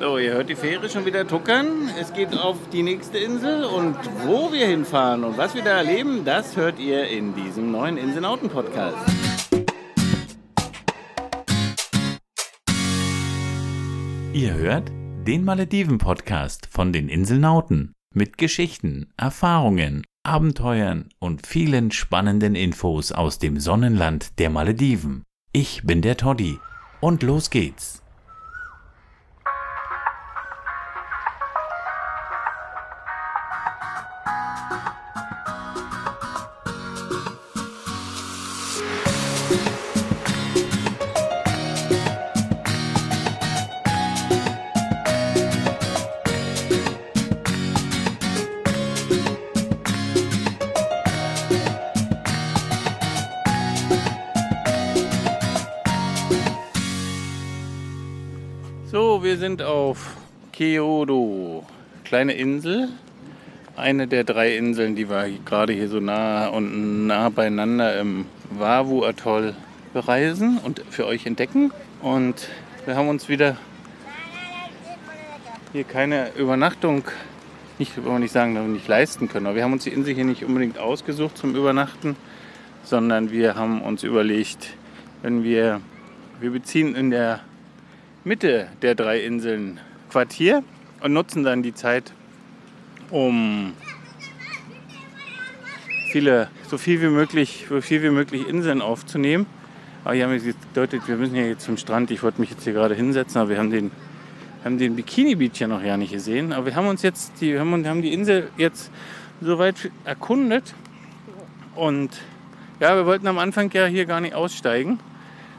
So, ihr hört die Fähre schon wieder tuckern. Es geht auf die nächste Insel und wo wir hinfahren und was wir da erleben, das hört ihr in diesem neuen Inselnauten-Podcast. Ihr hört den Malediven-Podcast von den Inselnauten mit Geschichten, Erfahrungen, Abenteuern und vielen spannenden Infos aus dem Sonnenland der Malediven. Ich bin der Toddy und los geht's. Kyoto, kleine Insel. Eine der drei Inseln, die wir gerade hier so nah und nah beieinander im Wavu-Atoll bereisen und für euch entdecken. Und wir haben uns wieder hier keine Übernachtung, nicht, wollen wir nicht sagen, nicht leisten können. Aber wir haben uns die Insel hier nicht unbedingt ausgesucht zum Übernachten, sondern wir haben uns überlegt, wenn wir, wir beziehen in der Mitte der drei Inseln Quartier und nutzen dann die Zeit, um viele, so viel wie möglich, so viel wie möglich Inseln aufzunehmen. Aber hier haben wir gedeutet, wir müssen ja jetzt zum Strand. Ich wollte mich jetzt hier gerade hinsetzen, aber wir haben den, haben den Bikini Beach ja noch gar nicht gesehen. Aber wir haben uns jetzt, die, haben, haben die Insel jetzt soweit erkundet. Und ja, wir wollten am Anfang ja hier gar nicht aussteigen.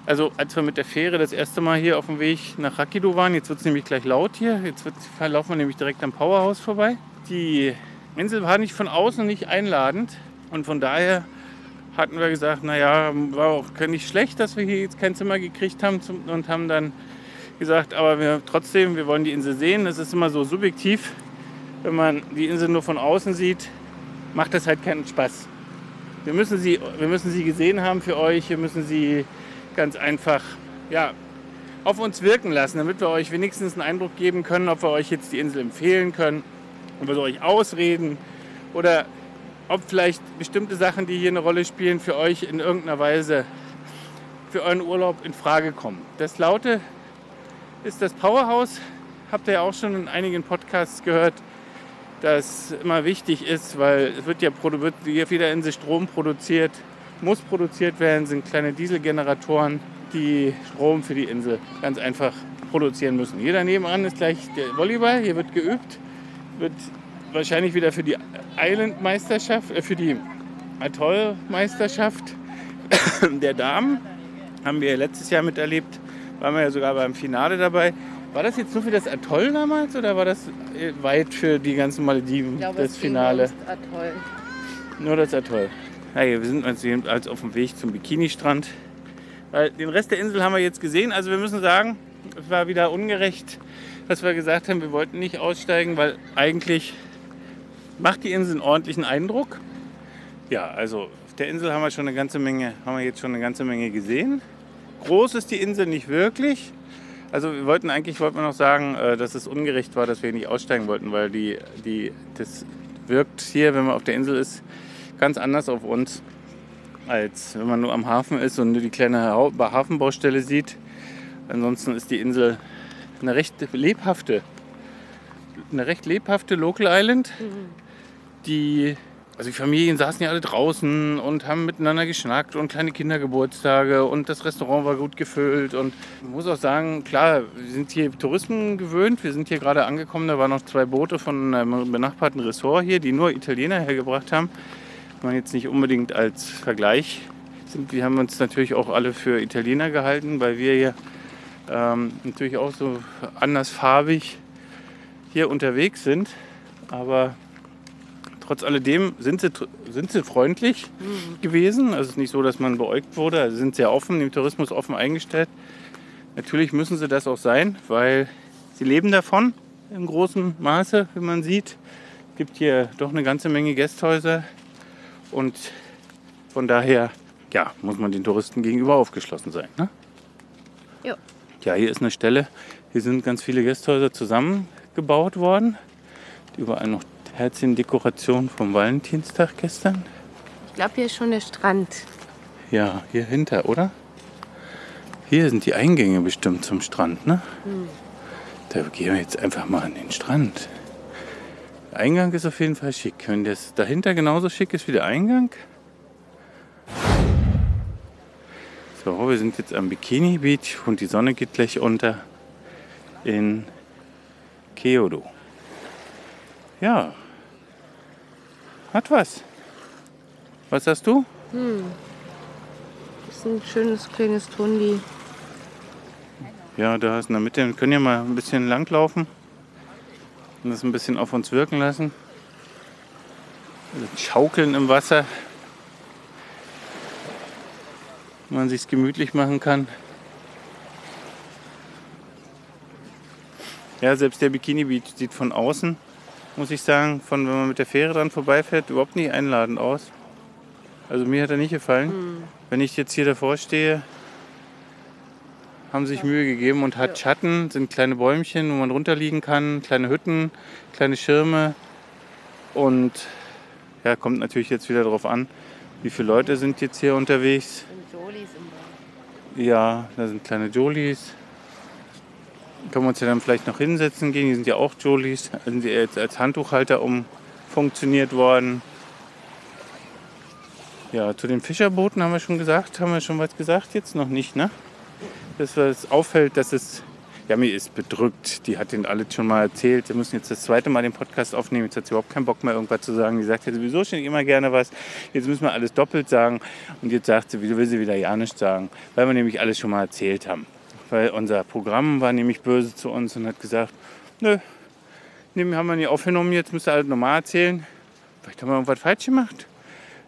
Also als wir mit der Fähre das erste Mal hier auf dem Weg nach Rakido waren, jetzt wird es nämlich gleich laut hier, jetzt laufen wir nämlich direkt am Powerhouse vorbei. Die Insel war nicht von außen nicht einladend und von daher hatten wir gesagt, naja, war auch nicht schlecht, dass wir hier jetzt kein Zimmer gekriegt haben und haben dann gesagt, aber wir trotzdem, wir wollen die Insel sehen. Das ist immer so subjektiv. Wenn man die Insel nur von außen sieht, macht das halt keinen Spaß. Wir müssen sie, wir müssen sie gesehen haben für euch, wir müssen sie ganz einfach ja, auf uns wirken lassen, damit wir euch wenigstens einen Eindruck geben können, ob wir euch jetzt die Insel empfehlen können, ob wir euch ausreden oder ob vielleicht bestimmte Sachen, die hier eine Rolle spielen, für euch in irgendeiner Weise für euren Urlaub in Frage kommen. Das Laute ist das Powerhouse. Habt ihr ja auch schon in einigen Podcasts gehört, dass immer wichtig ist, weil es wird ja wird auf jeder Insel Strom produziert muss produziert werden, sind kleine Dieselgeneratoren, die Strom für die Insel ganz einfach produzieren müssen. Hier daneben an ist gleich der Volleyball, hier wird geübt, wird wahrscheinlich wieder für die Island-Meisterschaft, äh, für die Atoll-Meisterschaft der Damen, haben wir letztes Jahr miterlebt, waren wir ja sogar beim Finale dabei. War das jetzt nur für das Atoll damals oder war das äh, weit für die ganzen Malediven, glaube, das Finale? Atoll. Nur das Atoll. Ja, wir sind jetzt auf dem Weg zum Bikini-Strand. Den Rest der Insel haben wir jetzt gesehen. Also wir müssen sagen, es war wieder ungerecht, dass wir gesagt haben, wir wollten nicht aussteigen, weil eigentlich macht die Insel einen ordentlichen Eindruck. Ja, also auf der Insel haben wir schon eine ganze Menge, haben wir jetzt schon eine ganze Menge gesehen. Groß ist die Insel nicht wirklich. Also wir wollten eigentlich, wollten wir noch sagen, äh, dass es ungerecht war, dass wir nicht aussteigen wollten, weil die, die, das wirkt hier, wenn man auf der Insel ist, ganz anders auf uns, als wenn man nur am Hafen ist und nur die kleine Hafenbaustelle sieht. Ansonsten ist die Insel eine recht lebhafte, eine recht lebhafte Local Island, mhm. die also die Familien saßen ja alle draußen und haben miteinander geschnackt und kleine Kindergeburtstage und das Restaurant war gut gefüllt. Und ich muss auch sagen, klar, wir sind hier Touristen gewöhnt. Wir sind hier gerade angekommen, da waren noch zwei Boote von einem benachbarten Ressort hier, die nur Italiener hergebracht haben man jetzt nicht unbedingt als Vergleich sind. Wir haben uns natürlich auch alle für Italiener gehalten, weil wir hier ähm, natürlich auch so andersfarbig hier unterwegs sind. Aber trotz alledem sind sie, sind sie freundlich mhm. gewesen. Also es ist nicht so, dass man beäugt wurde. Also sie sind sehr offen, dem Tourismus offen eingestellt. Natürlich müssen sie das auch sein, weil sie leben davon im großen Maße, wie man sieht. Es gibt hier doch eine ganze Menge Gästhäuser, und von daher ja, muss man den Touristen gegenüber aufgeschlossen sein. Ne? Ja. Ja, hier ist eine Stelle, Hier sind ganz viele Gästhäuser zusammengebaut worden. Überall noch Herzchen-Dekoration vom Valentinstag gestern. Ich glaube, hier ist schon der Strand. Ja, hier hinter, oder? Hier sind die Eingänge bestimmt zum Strand, ne? Hm. Da gehen wir jetzt einfach mal an den Strand. Der Eingang ist auf jeden Fall schick. Wenn das dahinter genauso schick ist wie der Eingang. So, wir sind jetzt am Bikini Beach und die Sonne geht gleich unter in Keodo. Ja, hat was. Was hast du? Hm. Das ist ein schönes kleines Tundi. Ja, da ist in der Mitte. Wir können ja mal ein bisschen langlaufen und das ein bisschen auf uns wirken lassen. Also schaukeln im Wasser. Man sich gemütlich machen kann. Ja, selbst der Bikini Beach sieht von außen, muss ich sagen, von wenn man mit der Fähre dran vorbeifährt, überhaupt nicht einladend aus. Also mir hat er nicht gefallen. Mhm. Wenn ich jetzt hier davor stehe, haben sich Mühe gegeben und hat Schatten, sind kleine Bäumchen, wo man runterliegen kann, kleine Hütten, kleine Schirme. Und ja, kommt natürlich jetzt wieder darauf an, wie viele Leute sind jetzt hier unterwegs. Ja, da sind kleine Jolies können wir uns ja dann vielleicht noch hinsetzen gehen. Die sind ja auch Jolies, sind jetzt als Handtuchhalter umfunktioniert worden. Ja, zu den Fischerbooten haben wir schon gesagt, haben wir schon was gesagt, jetzt noch nicht, ne? Dass es auffällt, dass es, ja, mir ist bedrückt. Die hat den alles schon mal erzählt. Wir müssen jetzt das zweite Mal den Podcast aufnehmen. Jetzt hat sie überhaupt keinen Bock mehr, irgendwas zu sagen. Die sagt ja sowieso schon immer gerne was. Jetzt müssen wir alles doppelt sagen. Und jetzt sagt sie, wieso will sie wieder ja nichts sagen? Weil wir nämlich alles schon mal erzählt haben weil unser Programm war nämlich böse zu uns und hat gesagt, nö, haben wir nicht aufgenommen, jetzt müsst ihr halt normal erzählen. Vielleicht haben wir irgendwas falsch gemacht.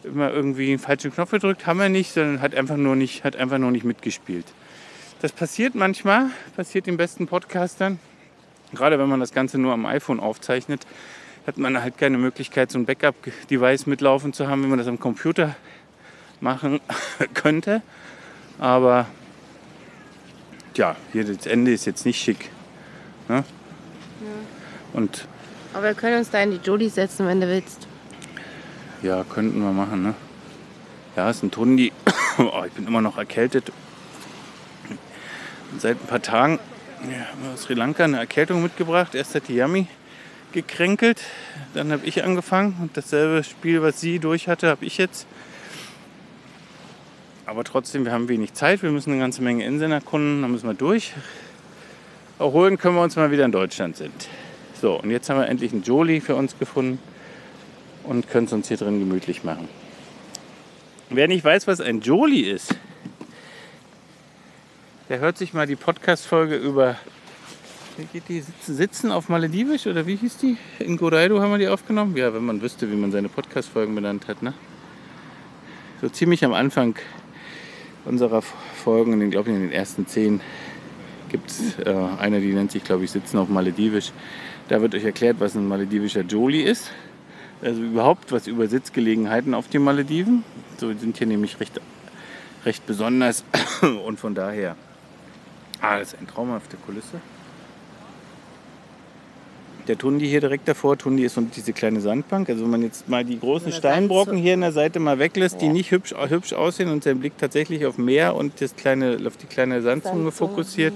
Immer irgendwie einen falschen Knopf gedrückt, haben wir nicht, sondern hat einfach nur nicht, hat einfach nur nicht mitgespielt. Das passiert manchmal, passiert den besten Podcastern. Gerade wenn man das Ganze nur am iPhone aufzeichnet, hat man halt keine Möglichkeit, so ein Backup-Device mitlaufen zu haben, wie man das am Computer machen könnte. Aber ja, hier das Ende ist jetzt nicht schick. Ne? Ja. Und Aber wir können uns da in die Jolie setzen, wenn du willst. Ja, könnten wir machen, ne? Ja, ist ein Tundi. oh, ich bin immer noch erkältet. Seit ein paar Tagen ja, aus Sri Lanka eine Erkältung mitgebracht. Erst hat die Yami gekränkelt, dann habe ich angefangen und dasselbe Spiel, was sie durch hatte, habe ich jetzt. Aber trotzdem, wir haben wenig Zeit. Wir müssen eine ganze Menge Inseln erkunden. Da müssen wir durch. Erholen können wir uns mal wieder in Deutschland sind. So, und jetzt haben wir endlich einen Jolie für uns gefunden und können es uns hier drin gemütlich machen. Wer nicht weiß, was ein Jolie ist, der hört sich mal die Podcast-Folge über wie geht die Sitzen auf Maledivisch oder wie hieß die? In Goraido haben wir die aufgenommen. Ja, wenn man wüsste, wie man seine Podcast-Folgen benannt hat. Ne? So ziemlich am Anfang unserer Folgen, in den, glaube in den ersten zehn gibt es äh, eine, die nennt sich, glaube ich, Sitzen auf Maledivisch. Da wird euch erklärt, was ein maledivischer Jolie ist. Also überhaupt was über Sitzgelegenheiten auf den Malediven. So sind hier nämlich recht, recht besonders und von daher, ah, das ist eine traumhafte Kulisse der Tundi hier direkt davor. Tundi ist und diese kleine Sandbank. Also wenn man jetzt mal die großen Steinbrocken hier an der Seite mal weglässt, die nicht hübsch, hübsch aussehen und der Blick tatsächlich auf Meer und das kleine, auf die kleine Sandzunge fokussiert,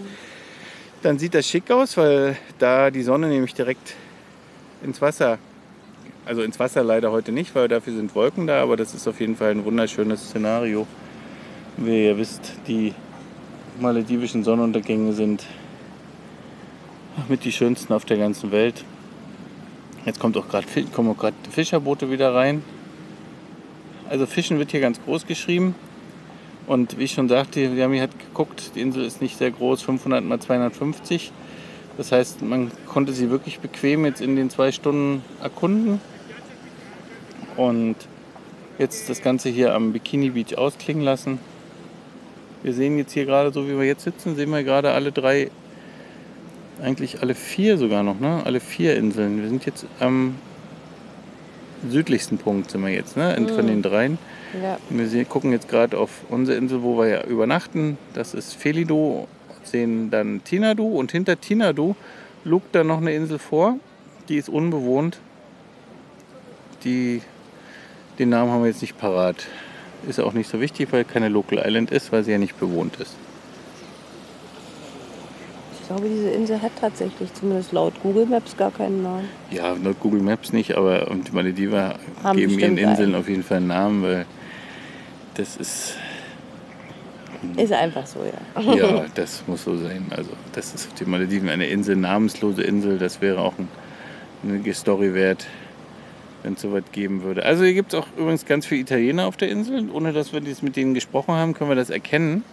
dann sieht das schick aus, weil da die Sonne nämlich direkt ins Wasser, also ins Wasser leider heute nicht, weil dafür sind Wolken da, aber das ist auf jeden Fall ein wunderschönes Szenario. Wie ihr wisst, die maledivischen Sonnenuntergänge sind mit die schönsten auf der ganzen Welt. Jetzt kommt auch grad, kommen auch gerade Fischerboote wieder rein. Also Fischen wird hier ganz groß geschrieben. Und wie ich schon sagte, Yami hat geguckt, die Insel ist nicht sehr groß, 500 mal 250. Das heißt, man konnte sie wirklich bequem jetzt in den zwei Stunden erkunden. Und jetzt das Ganze hier am Bikini Beach ausklingen lassen. Wir sehen jetzt hier gerade, so wie wir jetzt sitzen, sehen wir gerade alle drei eigentlich alle vier sogar noch, ne? Alle vier Inseln. Wir sind jetzt am südlichsten Punkt sind wir jetzt, ne? Mhm. Von den dreien. Ja. Wir gucken jetzt gerade auf unsere Insel, wo wir ja übernachten. Das ist Felido, sehen dann Tinadu und hinter Tinadu lugt dann noch eine Insel vor. Die ist unbewohnt. Die, den Namen haben wir jetzt nicht parat. Ist auch nicht so wichtig, weil keine Local Island ist, weil sie ja nicht bewohnt ist. Ich glaube, diese Insel hat tatsächlich, zumindest laut Google Maps, gar keinen Namen. Ja, laut Google Maps nicht, aber und die Malediver Haben geben ihren Inseln einen. auf jeden Fall einen Namen, weil das ist, Ist einfach so, ja. ja, das muss so sein. Also das ist auf die Malediven eine Insel, namenslose Insel, das wäre auch ein, eine Story wert, wenn es sowas geben würde. Also hier gibt es auch übrigens ganz viele Italiener auf der Insel. Ohne dass wir dies mit denen gesprochen haben, können wir das erkennen.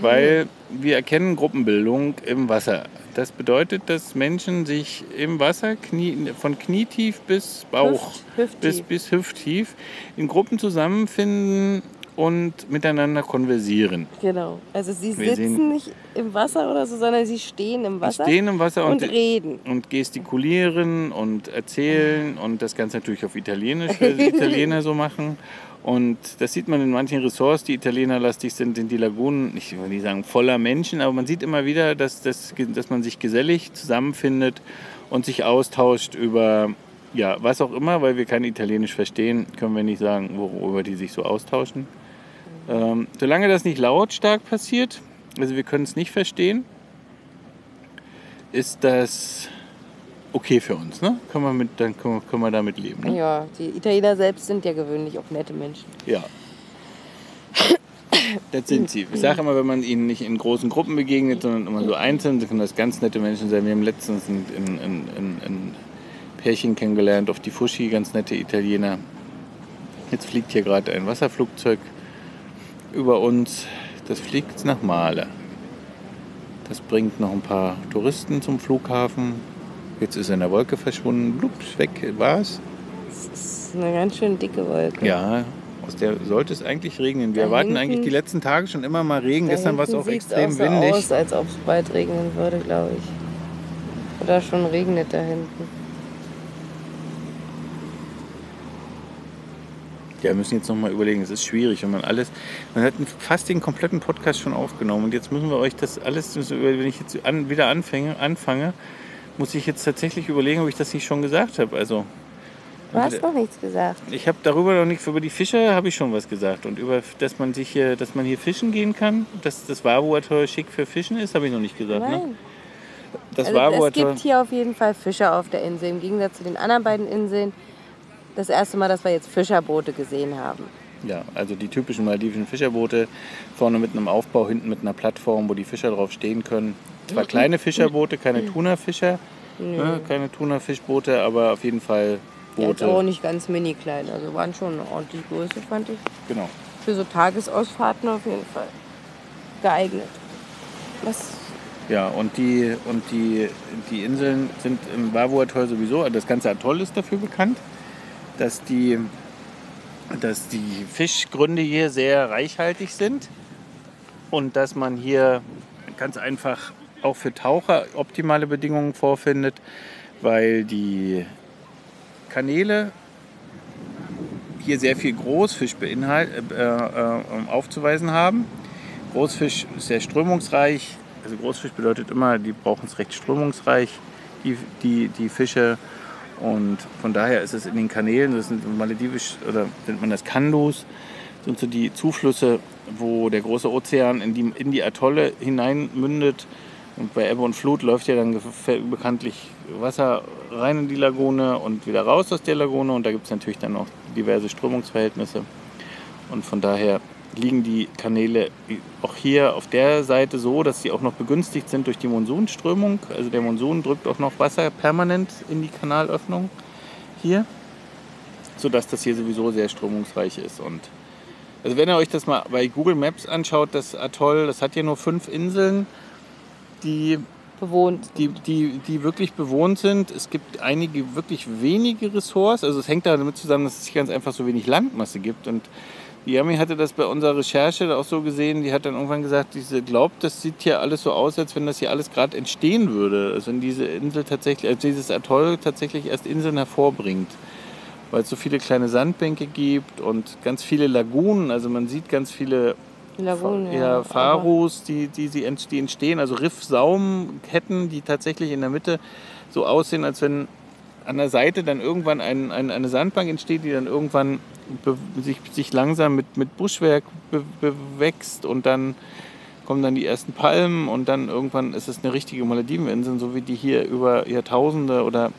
Weil wir erkennen Gruppenbildung im Wasser. Das bedeutet, dass Menschen sich im Wasser knie, von knietief bis Bauch, Hüft- hüfttief. bis, bis hüfttief in Gruppen zusammenfinden und miteinander konversieren. Genau. Also sie Wir sitzen nicht im Wasser oder so, sondern sie stehen im Wasser Stehen im Wasser und, und, reden. und gestikulieren und erzählen und das Ganze natürlich auf Italienisch, weil die Italiener so machen. Und das sieht man in manchen Ressorts, die italienerlastig sind, in die Lagunen, ich will nicht sagen voller Menschen, aber man sieht immer wieder, dass, dass, dass man sich gesellig zusammenfindet und sich austauscht über ja, was auch immer, weil wir kein Italienisch verstehen, können wir nicht sagen, worüber die sich so austauschen. Ähm, solange das nicht lautstark passiert, also wir können es nicht verstehen, ist das okay für uns. Ne? Können wir mit, dann können wir, können wir damit leben. Ne? Ja, die Italiener selbst sind ja gewöhnlich auch nette Menschen. Ja. Das sind sie. Ich sage immer, wenn man ihnen nicht in großen Gruppen begegnet, sondern immer so einzeln, dann können das ganz nette Menschen sein. Wir haben letztens ein, ein, ein, ein, Pärchen kennengelernt auf die Fushi, ganz nette Italiener. Jetzt fliegt hier gerade ein Wasserflugzeug über uns. Das fliegt nach Male. Das bringt noch ein paar Touristen zum Flughafen. Jetzt ist er in der Wolke verschwunden. Blups, weg war's. Das ist eine ganz schön dicke Wolke. Ja, aus der sollte es eigentlich regnen. Wir Da erwarten hinten- eigentlich die letzten Tage schon immer mal Regen. Gestern war es auch extrem auch so windig. aus, als ob es bald regnen würde, glaube ich. Oder schon regnet da hinten. Ja, wir müssen jetzt noch mal überlegen. Es ist schwierig, wenn man alles. Man hat fast den kompletten Podcast schon aufgenommen und jetzt müssen wir euch das alles, wenn ich jetzt an, wieder anfange, anfange, muss ich jetzt tatsächlich überlegen, ob ich das nicht schon gesagt habe. Also Du hast noch nichts gesagt. ich habe darüber noch nichts über die Fische habe ich schon was gesagt und über, dass man sich hier, dass man hier fischen gehen kann, dass das Warburg schick für Fischen ist, habe ich noch nicht gesagt. Ne? Nein. Das Also es Warburg gibt hier auf jeden Fall Fischer auf der Insel. Im Gegensatz zu den anderen beiden Inseln. Das erste Mal, dass wir jetzt Fischerboote gesehen haben. Ja, also die typischen maldivischen Fischerboote, vorne mit einem Aufbau, hinten mit einer Plattform, wo die Fischer drauf stehen können. Zwar kleine Fischerboote, keine Thunafischer, ne, keine Thunafischboote, aber auf jeden Fall Jetzt auch Boote. nicht ganz mini klein. Also waren schon eine ordentliche Größe, fand ich. Genau. Für so Tagesausfahrten auf jeden Fall geeignet. Was? Ja, und die, und die, die Inseln sind im Vavu-Atoll sowieso, das ganze Atoll ist dafür bekannt, dass die, dass die Fischgründe hier sehr reichhaltig sind und dass man hier ganz einfach auch für Taucher optimale Bedingungen vorfindet, weil die Kanäle hier sehr viel Großfisch äh, äh, aufzuweisen haben. Großfisch ist sehr strömungsreich. Also Großfisch bedeutet immer, die brauchen es recht strömungsreich, die, die, die Fische. Und von daher ist es in den Kanälen, das sind maledivisch, oder nennt man das Kandus, sind so die Zuflüsse, wo der große Ozean in die, in die Atolle hinein mündet. Und bei Ebbe und Flut läuft ja dann bekanntlich Wasser rein in die Lagune und wieder raus aus der Lagune. Und da gibt es natürlich dann auch diverse Strömungsverhältnisse. Und von daher liegen die Kanäle auch hier auf der Seite so, dass sie auch noch begünstigt sind durch die Monsunströmung. Also der Monsun drückt auch noch Wasser permanent in die Kanalöffnung hier, sodass das hier sowieso sehr strömungsreich ist. Und also wenn ihr euch das mal bei Google Maps anschaut, das Atoll, das hat hier nur fünf Inseln, die Bewohnt. die, die, die wirklich bewohnt sind. Es gibt einige wirklich wenige Ressorts. Also es hängt damit zusammen, dass es hier ganz einfach so wenig Landmasse gibt. Und die Yami hatte das bei unserer Recherche auch so gesehen. Die hat dann irgendwann gesagt, sie glaubt, das sieht hier alles so aus, als wenn das hier alles gerade entstehen würde. Also wenn diese Insel tatsächlich, als dieses Atoll tatsächlich erst Inseln hervorbringt. Weil es so viele kleine Sandbänke gibt und ganz viele Lagunen. Also man sieht ganz viele Lagunen, ja. Pharos, die, die, die entstehen, also Riffsaumketten, die tatsächlich in der Mitte so aussehen, als wenn an der Seite dann irgendwann ein, ein, eine Sandbank entsteht, die dann irgendwann sich, sich langsam mit, mit Buschwerk be bewächst und dann kommen dann die ersten Palmen und dann irgendwann ist es eine richtige Malediveninsel, so wie die hier über Jahrtausende oder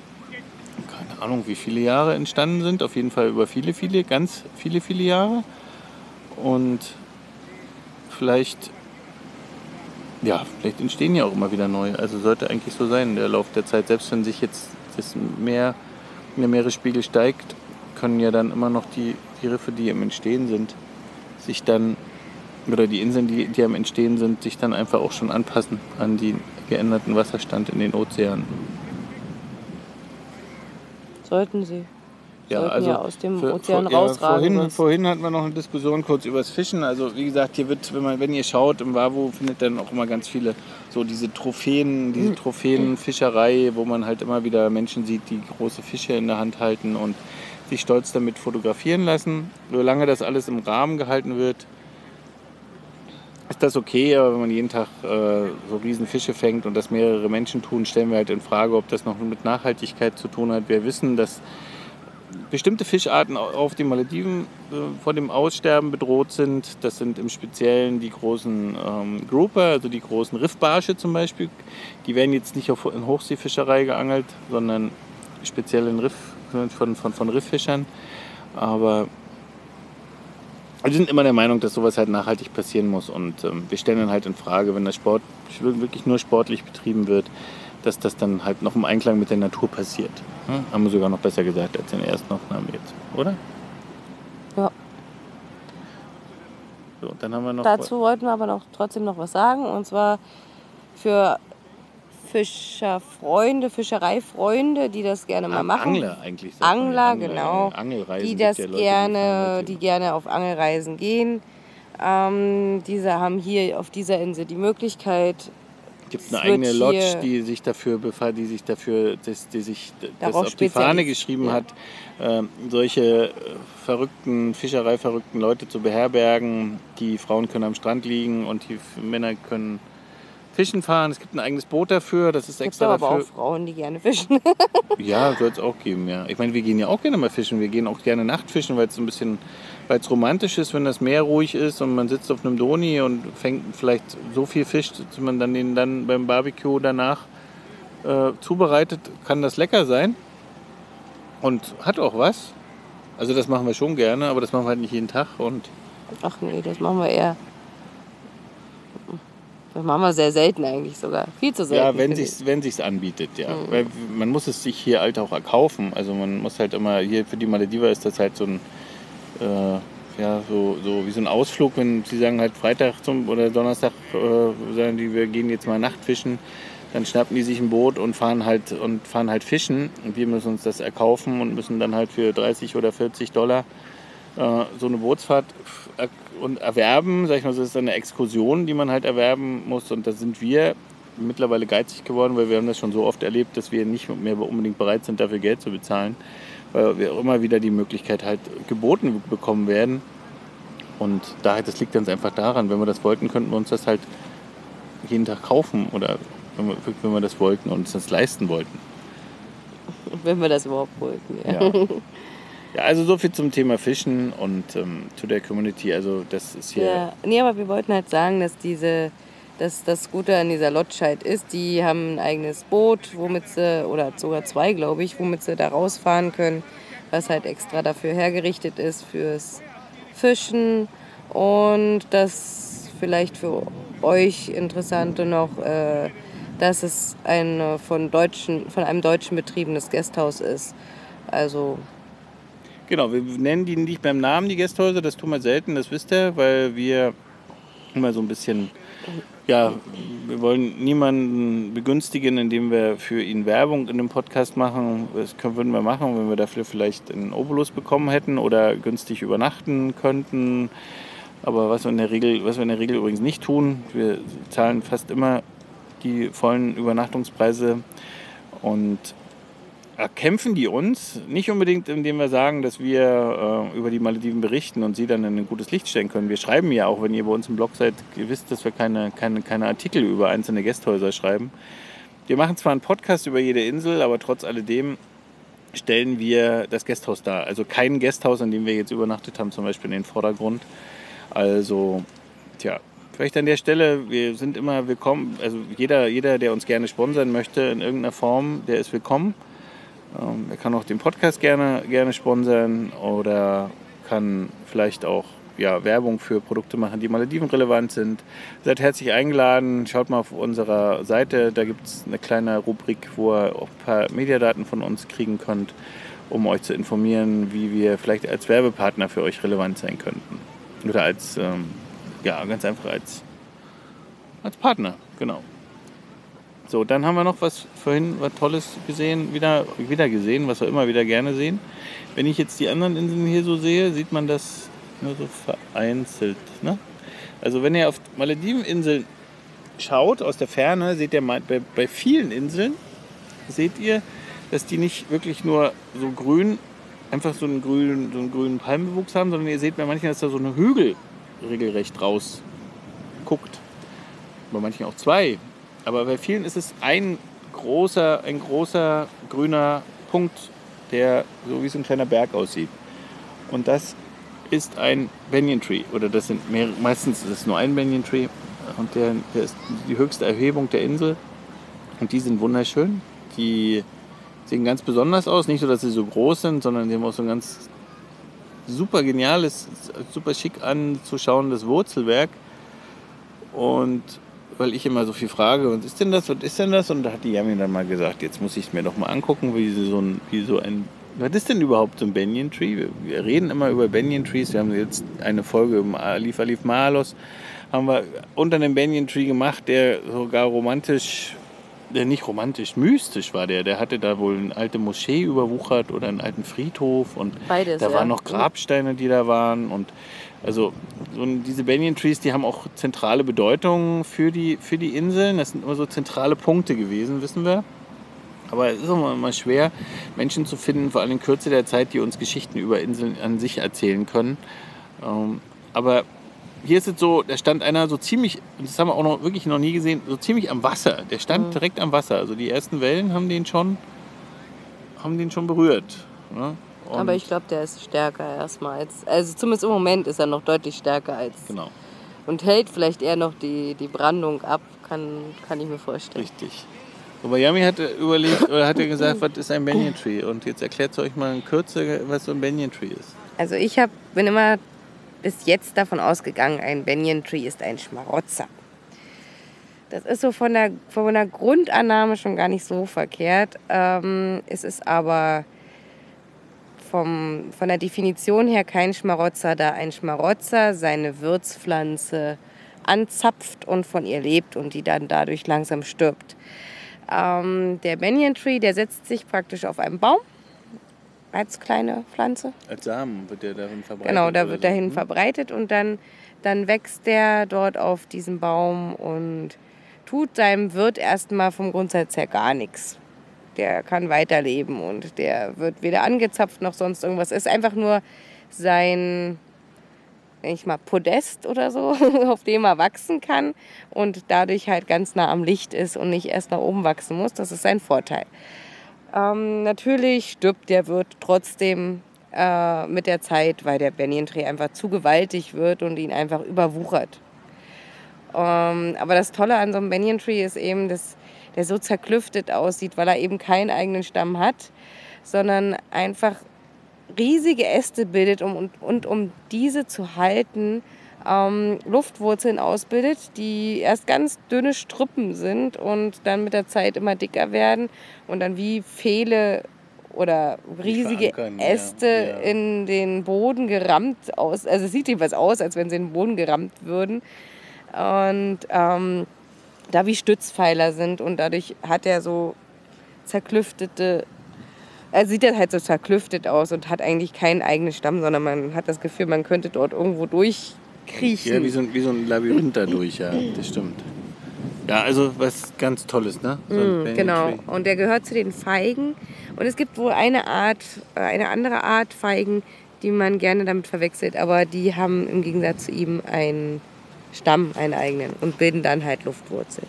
keine Ahnung, wie viele Jahre entstanden sind. Auf jeden Fall über viele, viele, ganz viele, viele Jahre. Und vielleicht, ja, vielleicht entstehen ja auch immer wieder neue. Also sollte eigentlich so sein, der Lauf der Zeit. Selbst wenn sich jetzt das Meer, der Meeresspiegel steigt, können ja dann immer noch die, die Riffe, die im Entstehen sind, sich dann, oder die Inseln, die, die am Entstehen sind, sich dann einfach auch schon anpassen an den geänderten Wasserstand in den Ozeanen. Sollten sie. Ja, also ja aus dem für- Ozean vor- ja, rausragen. vorhin, sonst- vorhin hatten wir noch eine Diskussion kurz über das Fischen. Also wie gesagt, hier wird, wenn, man, wenn ihr schaut, im Wavo findet dann auch immer ganz viele so diese Trophäen, Mhm. diese Trophäenfischerei, wo man halt immer wieder Menschen sieht, die große Fische in der Hand halten und sich stolz damit fotografieren lassen. Solange das alles im Rahmen gehalten wird, ist das okay, aber wenn man jeden Tag äh, so riesen Fische fängt und das mehrere Menschen tun, stellen wir halt in Frage, ob das noch mit Nachhaltigkeit zu tun hat. Wir wissen, dass bestimmte Fischarten au- auf den Malediven äh, vor dem Aussterben bedroht sind. Das sind im Speziellen die großen ähm, Grouper, also die großen Riffbarsche zum Beispiel. Die werden jetzt nicht auf, in Hochseefischerei geangelt, sondern speziell in Riff, von, von, von Rifffischern. Aber wir sind immer der Meinung, dass sowas halt nachhaltig passieren muss. Und ähm, wir stellen dann halt in Frage, wenn das Sport wirklich nur sportlich betrieben wird, dass das dann halt noch im Einklang mit der Natur passiert. Hm? Haben wir sogar noch besser gesagt als in der ersten Aufnahme jetzt, oder? Ja. So, dann haben wir noch. Dazu wollten wir aber noch trotzdem noch was sagen. Und zwar für Fischerfreunde, Fischereifreunde, die das gerne mal machen. Angler eigentlich. ja. Angler, genau. Angelreisen die das ja Leute, die gerne, die hin. gerne auf Angelreisen gehen. Ähm, diese haben hier auf dieser Insel die Möglichkeit, gibt eine eigene Lodge, die sich dafür die sich dafür, das, die sich das auf die Fahne geschrieben ja. hat, ähm, solche äh, verrückten, fischereiverrückten Leute zu beherbergen. Die Frauen können am Strand liegen und die Männer können fischen fahren. Es gibt ein eigenes Boot dafür, das ist extra aber dafür. auch Frauen, die gerne fischen. Ja, soll es auch geben, ja. Ich meine, wir gehen ja auch gerne mal fischen. Wir gehen auch gerne Nachtfischen, weil es so ein bisschen, weil es romantisch ist, wenn das Meer ruhig ist und man sitzt auf einem Doni und fängt vielleicht so viel Fisch, dass man dann den dann beim Barbecue danach äh, zubereitet, kann das lecker sein und hat auch was. Also das machen wir schon gerne, aber das machen wir halt nicht jeden Tag und Ach nee, das machen wir eher. Das machen wir sehr selten eigentlich sogar. Viel zu selten. Ja, wenn sich's, wenn sich's anbietet, ja. Mhm. Weil man muss es sich hier halt auch erkaufen. Also man muss halt immer, hier für die Malediver ist das halt so ein, äh, ja, so, so wie so ein Ausflug, wenn sie sagen halt Freitag zum oder Donnerstag, äh, sagen die, wir gehen jetzt mal Nachtfischen, dann schnappen die sich ein Boot und fahren halt und fahren halt fischen. Und wir müssen uns das erkaufen und müssen dann halt für 30 oder 40 Dollar äh, so eine Bootsfahrt und erwerben. Sag ich mal, das ist eine Exkursion, die man halt erwerben muss. Und da sind wir mittlerweile geizig geworden, weil wir haben das schon so oft erlebt, dass wir nicht mehr unbedingt bereit sind, dafür Geld zu bezahlen, weil wir auch immer wieder die Möglichkeit halt geboten bekommen werden. Und daher, das liegt ganz einfach daran, wenn wir das wollten, könnten wir uns das halt jeden Tag kaufen oder wenn wir, wenn wir das wollten und uns das leisten wollten. Wenn wir das überhaupt wollten. Ja. Ja. Ja, also so viel zum Thema Fischen und ähm, zu der Community. Also das ist hier Ja, nee, aber wir wollten halt sagen, dass diese, dass das Gute an dieser Lodge halt ist, die haben ein eigenes Boot, womit sie, oder sogar zwei, glaube ich, womit sie da rausfahren können, was halt extra dafür hergerichtet ist, fürs Fischen. Und das vielleicht für euch Interessante noch, äh, dass es ein von, deutschen, von einem Deutschen betriebenes Gasthaus ist. Also Genau, wir nennen die nicht beim Namen, die Gästhäuser, das tun wir selten, das wisst ihr, weil wir immer so ein bisschen, ja, wir wollen niemanden begünstigen, indem wir für ihn Werbung in dem Podcast machen. Das können, würden wir machen, wenn wir dafür vielleicht einen Obolus bekommen hätten oder günstig übernachten könnten. Aber was wir in der Regel, was wir in der Regel übrigens nicht tun, wir zahlen fast immer die vollen Übernachtungspreise und erkämpfen die uns. Nicht unbedingt, indem wir sagen, dass wir äh, über die Malediven berichten und sie dann in ein gutes Licht stellen können. Wir schreiben ja auch, wenn ihr bei uns im Blog seid, ihr wisst, dass wir keine, keine, keine Artikel über einzelne Gästhäuser schreiben. Wir machen zwar einen Podcast über jede Insel, aber trotz alledem stellen wir das Gasthaus dar. Also kein Gasthaus, in dem wir jetzt übernachtet haben, zum Beispiel in den Vordergrund. Also, tja, vielleicht an der Stelle, wir sind immer willkommen. Also jeder, jeder, der uns gerne sponsern möchte in irgendeiner Form, der ist willkommen. Ähm, er kann auch den Podcast gerne, gerne sponsern oder kann vielleicht auch ja, Werbung für Produkte machen, die Malediven relevant sind. Seid herzlich eingeladen. Schaut mal auf unserer Seite. Da gibt es eine kleine Rubrik, wo ihr auch ein paar Mediadaten von uns kriegen könnt, um euch zu informieren, wie wir vielleicht als Werbepartner für euch relevant sein könnten. Oder als, ähm, ja, ganz einfach als, als Partner, genau. So, dann haben wir noch was vorhin was Tolles gesehen, wieder, wieder gesehen, was wir immer wieder gerne sehen. Wenn ich jetzt die anderen Inseln hier so sehe, sieht man das nur so vereinzelt. Ne? Also wenn ihr auf Malediveninseln schaut aus der Ferne, seht ihr bei, bei vielen Inseln, seht ihr, dass die nicht wirklich nur so grün, einfach so einen grünen, so einen grünen Palmbewuchs haben, sondern ihr seht bei manchen, dass da so ein Hügel regelrecht raus guckt. Bei manchen auch zwei. Aber bei vielen ist es ein großer, ein großer grüner Punkt, der so wie so ein kleiner Berg aussieht. Und das ist ein Banyan Tree. Oder das sind mehr, meistens ist es nur ein Banyan Tree. Und der, der ist die höchste Erhebung der Insel. Und die sind wunderschön. Die sehen ganz besonders aus. Nicht so, dass sie so groß sind, sondern die haben auch so ein ganz super geniales, super schick anzuschauendes Wurzelwerk. Und weil ich immer so viel frage, was ist denn das, was ist denn das? Und da hat die Yami dann mal gesagt, jetzt muss ich es mir doch mal angucken, wie so ein, wie so ein, was ist denn überhaupt so ein Banyan Tree? Wir reden immer über Banyan Trees, wir haben jetzt eine Folge im Alif Alif Malos, haben wir unter einem Banyan Tree gemacht, der sogar romantisch, der nicht romantisch, mystisch war der. Der hatte da wohl eine alte Moschee überwuchert oder einen alten Friedhof und Beides, da ja. waren noch Grabsteine, die da waren und also so diese Banyan Trees, die haben auch zentrale Bedeutung für die, für die Inseln. Das sind immer so zentrale Punkte gewesen, wissen wir. Aber es ist auch immer schwer, Menschen zu finden, vor allem in Kürze der Zeit, die uns Geschichten über Inseln an sich erzählen können. Ähm, aber hier ist es so, da stand einer so ziemlich, das haben wir auch noch wirklich noch nie gesehen, so ziemlich am Wasser. Der stand Mhm. direkt am Wasser. Also die ersten Wellen haben den schon, haben den schon berührt. Ne? Und- Aber ich glaube, der ist stärker erstmal als. Also zumindest im Moment ist er noch deutlich stärker als. Genau, Und hält vielleicht eher noch die, die Brandung ab, kann, kann ich mir vorstellen. richtig. Aber Yami hatte überlegt, oder hatte gesagt, was ist ein Banyan Tree? Und jetzt erklärt sie euch mal in Kürze, was so ein Banyan Tree ist. Also ich hab, bin immer bis jetzt davon ausgegangen, ein Banyan Tree ist ein Schmarotzer. Das ist so von der, von der Grundannahme schon gar nicht so verkehrt. Ähm, es ist aber vom, von der Definition her kein Schmarotzer, da ein Schmarotzer seine Wirtspflanze anzapft und von ihr lebt und die dann dadurch langsam stirbt. Ähm, der Banyan Tree, der setzt sich praktisch auf einen Baum als kleine Pflanze. Als Samen wird der darin verbreitet. Genau, da wird so. dahin Hm? verbreitet und dann, dann wächst der dort auf diesem Baum und tut seinem Wirt erstmal vom Grundsatz her gar nichts. Der kann weiterleben und der wird weder angezapft noch sonst irgendwas. Ist einfach nur sein, ich mal, Podest oder so, auf dem er wachsen kann und dadurch halt ganz nah am Licht ist und nicht erst nach oben wachsen muss. Das ist sein Vorteil. Ähm, natürlich stirbt der Wirt trotzdem äh, mit der Zeit, weil der Banyan-Tree einfach zu gewaltig wird und ihn einfach überwuchert. Ähm, aber das Tolle an so einem Banyan-Tree ist eben, dass der so zerklüftet aussieht, weil er eben keinen eigenen Stamm hat, sondern einfach riesige Äste bildet um, und, und um diese zu halten, ähm, Luftwurzeln ausbildet, die erst ganz dünne Strippen sind und dann mit der Zeit immer dicker werden und dann wie Pfähle oder riesige verankern, ja, Äste ja. in den Boden gerammt aus. Also es sieht jedenfalls aus, als wenn sie in den Boden gerammt würden. Und ähm, da wie Stützpfeiler sind und dadurch hat er so zerklüftete, er sieht er halt so zerklüftet aus und hat eigentlich keinen eigenen Stamm, sondern man hat das Gefühl, man könnte dort irgendwo durchkriechen. Ja, wie so, ein, wie so ein Labyrinth dadurch, ja, das stimmt. Ja, also was ganz Tolles, ne? So Mm, genau. Tree. Und der gehört zu den Feigen. Und es gibt wohl eine Art, äh, eine andere Art Feigen, die man gerne damit verwechselt, aber die haben im Gegensatz zu ihm einen Stamm, einen eigenen und bilden dann halt Luftwurzeln.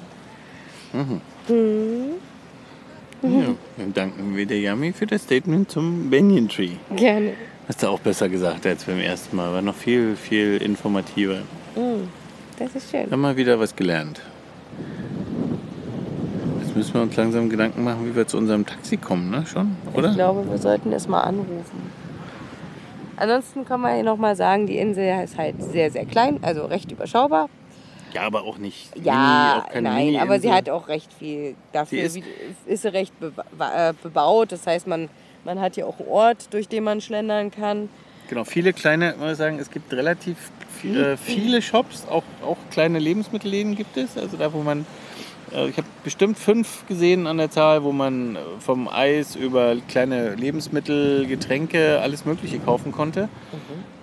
Ja, dann danken wir der Yami für das Statement zum Banyan Tree. Gerne. Hast du auch besser gesagt als beim ersten Mal. War noch viel, viel informativer. Das ist schön. Haben mal wieder was gelernt. Jetzt müssen wir uns langsam Gedanken machen, wie wir zu unserem Taxi kommen, ne? Schon, oder? Ich glaube, wir sollten es mal anrufen. Ansonsten kann man hier nochmal sagen, die Insel ist halt sehr, sehr klein, also recht überschaubar. Ja, aber auch nicht. Ja, Mini, auch nein, aber sie hat auch recht viel. Dafür Sie ist- ist, recht äh, bebaut. Das heißt, man, man hat hier auch einen Ort, durch den man schlendern kann. Genau, viele kleine, muss ich sagen, es gibt relativ vi- äh, viele Shops, auch, auch kleine Lebensmittelläden gibt es. Also da, wo man, äh, ich habe bestimmt fünf gesehen an der Zahl, wo man äh, vom Eis über kleine Lebensmittel, Getränke, alles Mögliche kaufen konnte.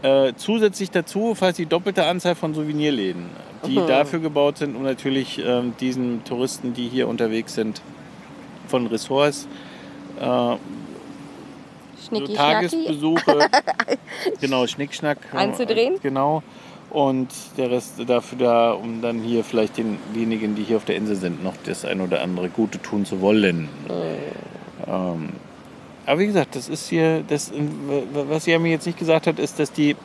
Äh, zusätzlich dazu fast die doppelte Anzahl von Souvenirläden, die Mhm. dafür gebaut sind, um natürlich ähm, diesen Touristen, die hier unterwegs sind, von Ressorts, Schnicki, so. Tagesbesuche, genau, Schnickschnack. äh, Anzudrehen? Genau. Und der Rest dafür da, um dann hier vielleicht denjenigen, die hier auf der Insel sind, noch das ein oder andere Gute tun zu wollen. Ähm, aber wie gesagt, das ist hier, das, was sie mir jetzt nicht gesagt hat, ist, dass die,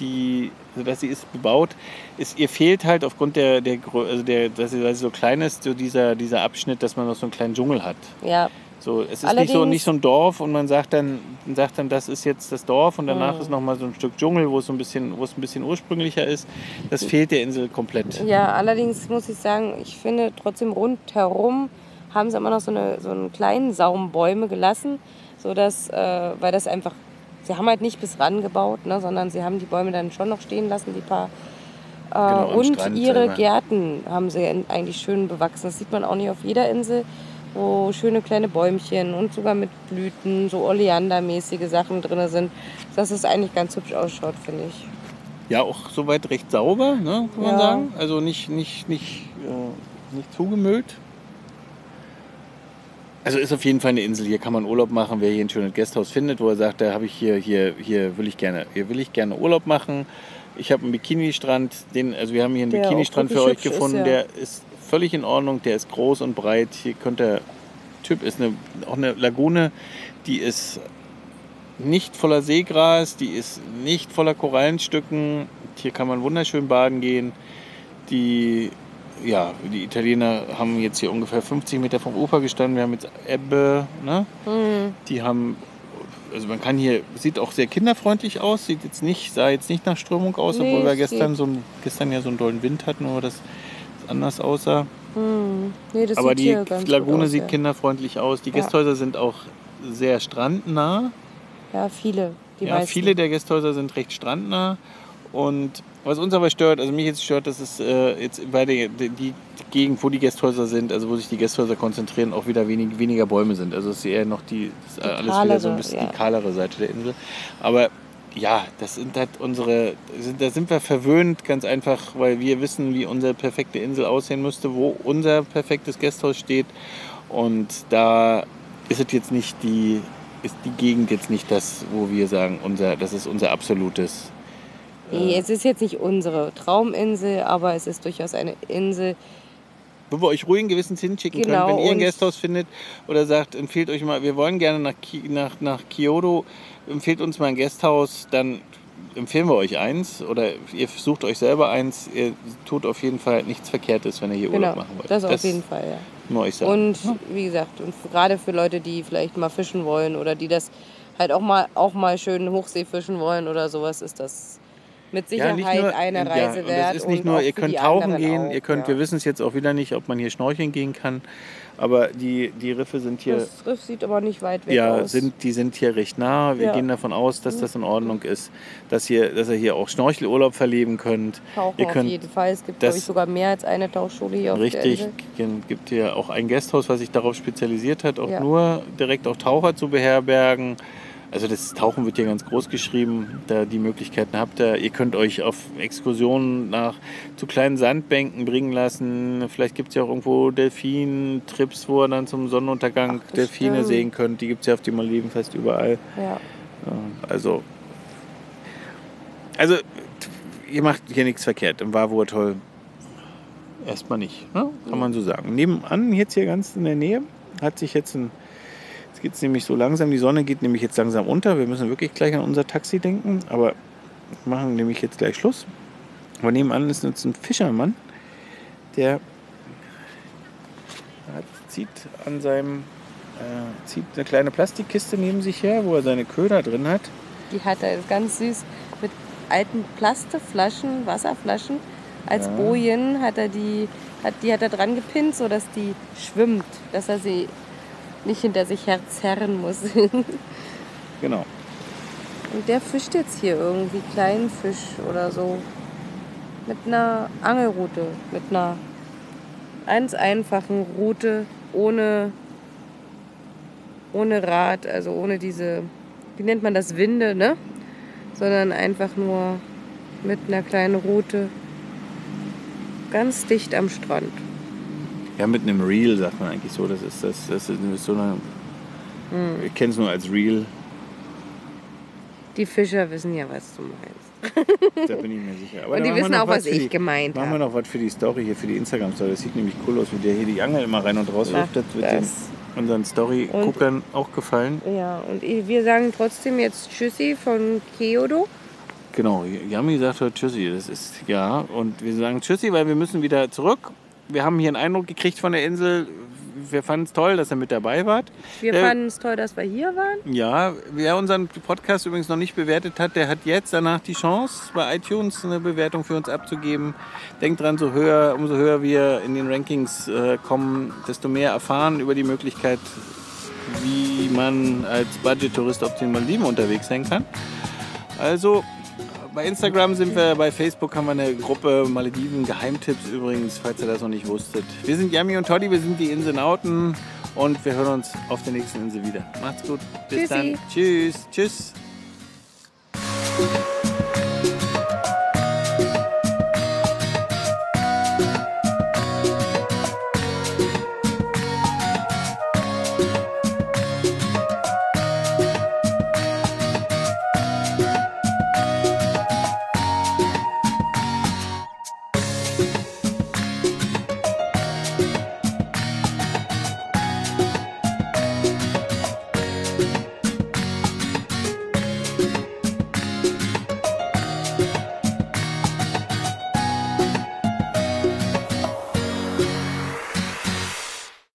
die dass sie ist bebaut, ist, ihr fehlt halt aufgrund der, der, also der dass sie so klein ist, so dieser, dieser Abschnitt, dass man noch so einen kleinen Dschungel hat. Ja, So, es ist nicht so, nicht so ein Dorf und man sagt dann, sagt dann, das ist jetzt das Dorf und danach Mhm. ist noch mal so ein Stück Dschungel, wo es so ein bisschen, wo es ein bisschen ursprünglicher ist. Das fehlt der Insel komplett. ja, allerdings muss ich sagen, ich finde trotzdem rundherum haben sie immer noch so, eine, so einen kleinen Saum Bäume gelassen, sodass, äh, weil das einfach, sie haben halt nicht bis ran gebaut, ne, sondern sie haben die Bäume dann schon noch stehen lassen, die paar. Äh, Genau, und Strand ihre selber. Gärten haben sie eigentlich schön bewachsen. Das sieht man auch nicht auf jeder Insel, wo schöne kleine Bäumchen und sogar mit Blüten, so Oleandermäßige Sachen drin sind, dass es eigentlich ganz hübsch ausschaut, finde ich. Ja, auch soweit recht sauber, ne, kann man Ja. sagen. Also nicht, nicht, nicht, äh, nicht zugemüllt. Also ist auf jeden Fall eine Insel. Hier kann man Urlaub machen. Wer hier ein schönes Gasthaus findet, wo er sagt, da habe ich hier, hier, hier will ich gerne, hier will ich gerne Urlaub machen. Ich habe einen Bikini-Strand, den, also wir haben hier einen Bikini-Strand für euch hübsch ist, gefunden. ja. Der ist völlig in Ordnung. Der ist groß und breit. Hier könnte der Typ ist eine, auch eine Lagune, die ist nicht voller Seegras, die ist nicht voller Korallenstücken. Hier kann man wunderschön baden gehen. Die, ja, die Italiener haben jetzt hier ungefähr 50 Meter vom Ufer gestanden. Wir haben jetzt Ebbe. Ne? Hm. Die haben, also man kann hier, sieht auch sehr kinderfreundlich aus. Sieht jetzt nicht, sah jetzt nicht nach Strömung aus, Nee, obwohl wir es gestern, so ein, gestern ja so einen dollen Wind hatten, wo das anders aussah. Hm. Nee, Aber die Lagune aus, sieht ja. kinderfreundlich aus. Die Ja. Gästhäuser sind auch sehr strandnah. Ja, viele. Ja, meisten. viele der Gästhäuser sind recht strandnah. Und was uns aber stört, also mich jetzt stört, dass es äh, jetzt bei der die, Gegend, wo die Gästhäuser sind, also wo sich die Gästhäuser konzentrieren, auch wieder wenig, weniger Bäume sind. Also es ist eher noch die, Die alles wieder so ein bisschen ja. die kahlere Seite der Insel. Aber ja, das sind halt unsere, sind, da sind wir verwöhnt, ganz einfach, weil wir wissen, wie unsere perfekte Insel aussehen müsste, wo unser perfektes Gästhaus steht. Und da ist es jetzt nicht die, ist die Gegend jetzt nicht das, wo wir sagen, unser, das ist unser absolutes. Nee, es ist jetzt nicht unsere Trauminsel, aber es ist durchaus eine Insel. Wo wir euch ruhigen Gewissens hinschicken Genau, können, wenn ihr ein Gästhaus findet oder sagt, empfehlt euch mal, wir wollen gerne nach, nach, nach Kyoto, empfehlt uns mal ein Gästhaus, dann empfehlen wir euch eins oder ihr sucht euch selber eins. Ihr tut auf jeden Fall nichts Verkehrtes, wenn ihr hier Genau, Urlaub machen wollt. das auf jeden Fall, ja. Nur euch sagen. Und wie gesagt, und gerade für Leute, die vielleicht mal fischen wollen oder die das halt auch mal, auch mal schön Hochsee fischen wollen oder sowas, ist das mit Sicherheit eine ja, Reise und wert. Es ist nicht und nur, ihr könnt tauchen gehen, auch, ihr könnt, ja. wir wissen es jetzt auch wieder nicht, ob man hier schnorcheln gehen kann, aber die, die Riffe sind hier, Das Riff sieht aber nicht weit weg ja, aus. sind, die sind hier recht nah. Wir Ja. gehen davon aus, dass das in Ordnung ist, dass, hier, dass ihr hier auch Schnorchelurlaub verleben könnt. Tauchen ihr auf könnt jeden Fall. Es gibt, glaube ich, sogar mehr als eine Tauchschule hier auf der Richtig, Insel. es gibt hier auch ein Gasthaus, was sich darauf spezialisiert hat, auch Ja. nur direkt auch Taucher zu beherbergen. Also das Tauchen wird hier ganz groß geschrieben, da die Möglichkeiten habt ihr. Ihr könnt euch auf Exkursionen nach zu kleinen Sandbänken bringen lassen. Vielleicht gibt es ja auch irgendwo Delfin-Trips, wo ihr dann zum Sonnenuntergang Ach, Delfine bestimmt. sehen könnt. Die gibt es ja auf den Malediven fast überall. Ja. Also, also ihr macht hier nichts verkehrt. Im Warburg toll. Erstmal nicht, ne? kann man so sagen. Nebenan, jetzt hier ganz in der Nähe, hat sich jetzt ein. Geht es nämlich so langsam, die Sonne geht nämlich jetzt langsam unter. Wir müssen wirklich gleich an unser Taxi denken, aber wir machen nämlich jetzt gleich Schluss. Aber nebenan ist jetzt ein Fischermann, der hat, zieht an seinem äh, zieht eine kleine Plastikkiste neben sich her, wo er seine Köder drin hat. Die hat er ganz süß mit alten Plasteflaschen, Wasserflaschen. Als Ja. Bojen hat er die, hat, die hat er dran gepinnt, sodass die schwimmt, dass er sie nicht hinter sich herzerren muss. Genau. Und der fischt jetzt hier irgendwie kleinen Fisch oder so. Mit einer Angelrute. Mit einer ganz einfachen Route ohne, ohne Rad, also ohne diese, wie nennt man das, Winde, ne? Sondern einfach nur mit einer kleinen Route ganz dicht am Strand. Ja, mit einem Reel sagt man eigentlich so. Das ist, das, das ist so eine. Hm. Ich kenne es nur als Reel. Die Fischer wissen ja, was du meinst. Da bin ich mir sicher. Aber Und die wissen auch, was für ich die, gemeint Machen wir habe. noch was für die Story hier, für die Instagram-Story. Das sieht nämlich cool aus, wie der hier die Angel immer rein und raus wirft. Das wird den, unseren Story-Guckern auch gefallen. Ja, und wir sagen trotzdem jetzt Tschüssi von Kyoto. Genau, Yami sagt heute Tschüssi. Das ist ja. Und wir sagen Tschüssi, weil wir müssen wieder zurück. Wir haben hier einen Eindruck gekriegt von der Insel. Wir fanden es toll, dass ihr mit dabei wart. Wir Ja. fanden es toll, dass wir hier waren. Ja, wer unseren Podcast übrigens noch nicht bewertet hat, der hat jetzt danach die Chance, bei iTunes eine Bewertung für uns abzugeben. Denkt dran, so höher, umso höher wir in den Rankings äh, kommen, desto mehr erfahren über die Möglichkeit, wie man als Budget-Tourist auf den Maldiven unterwegs sein kann. Also bei Instagram sind wir, bei Facebook haben wir eine Gruppe Malediven Geheimtipps übrigens, falls ihr das noch nicht wusstet. Wir sind Yami und Toddy, wir sind die Inselnauten und wir hören uns auf der nächsten Insel wieder. Macht's gut. Bis Tschüssi. dann. Tschüss. Tschüss.